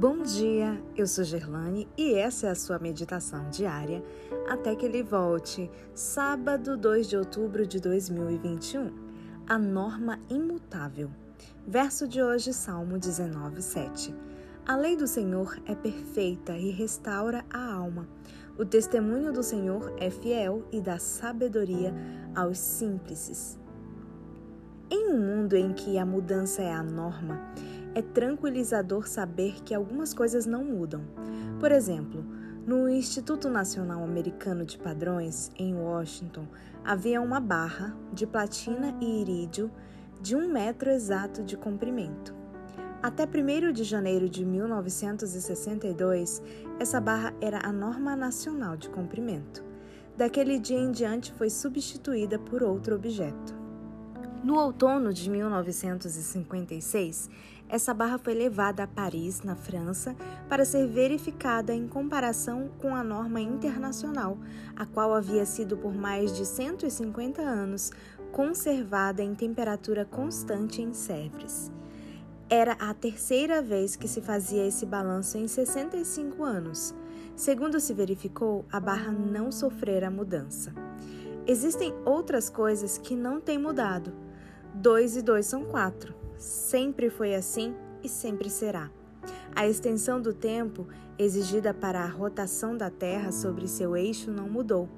Bom dia, eu sou Gerlane e essa é a sua meditação diária até que ele volte, sábado 2 de outubro de 2021. A norma imutável. Verso de hoje, Salmo 19, 7. A lei do Senhor é perfeita e restaura a alma. O testemunho do Senhor é fiel e dá sabedoria aos simples. Em um mundo em que a mudança é a norma, é tranquilizador saber que algumas coisas não mudam. Por exemplo, no Instituto Nacional Americano de Padrões, em Washington, havia uma barra de platina e irídio de um metro exato de comprimento. Até 1 de janeiro de 1962, essa barra era a norma nacional de comprimento. Daquele dia em diante foi substituída por outro objeto. No outono de 1956, essa barra foi levada a Paris, na França, para ser verificada em comparação com a norma internacional, a qual havia sido por mais de 150 anos conservada em temperatura constante em Sèvres. Era a terceira vez que se fazia esse balanço em 65 anos. Segundo se verificou, a barra não sofrera mudança. Existem outras coisas que não têm mudado 2 e 2 são 4. Sempre foi assim e sempre será. A extensão do tempo exigida para a rotação da Terra sobre seu eixo não mudou.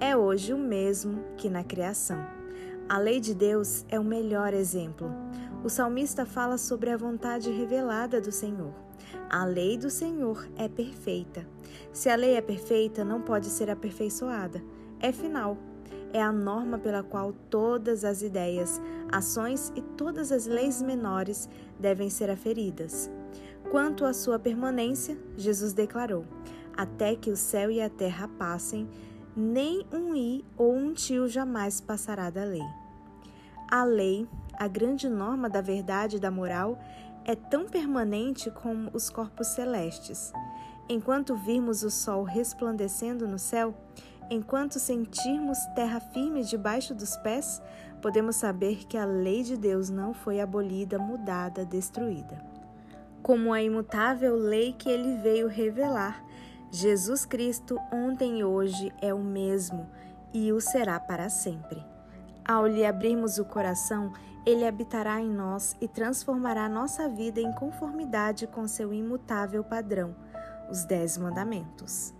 É hoje o mesmo que na criação. A lei de Deus é o melhor exemplo. O salmista fala sobre a vontade revelada do Senhor. A lei do Senhor é perfeita. Se a lei é perfeita, não pode ser aperfeiçoada. É final é a norma pela qual todas as ideias, ações e todas as leis menores devem ser aferidas. Quanto à sua permanência, Jesus declarou: Até que o céu e a terra passem, nem um i ou um tio jamais passará da lei. A lei, a grande norma da verdade e da moral, é tão permanente como os corpos celestes. Enquanto virmos o sol resplandecendo no céu, Enquanto sentirmos terra firme debaixo dos pés, podemos saber que a lei de Deus não foi abolida, mudada, destruída. Como a imutável lei que ele veio revelar, Jesus Cristo ontem e hoje é o mesmo e o será para sempre. Ao lhe abrirmos o coração, ele habitará em nós e transformará nossa vida em conformidade com seu imutável padrão, os Dez Mandamentos.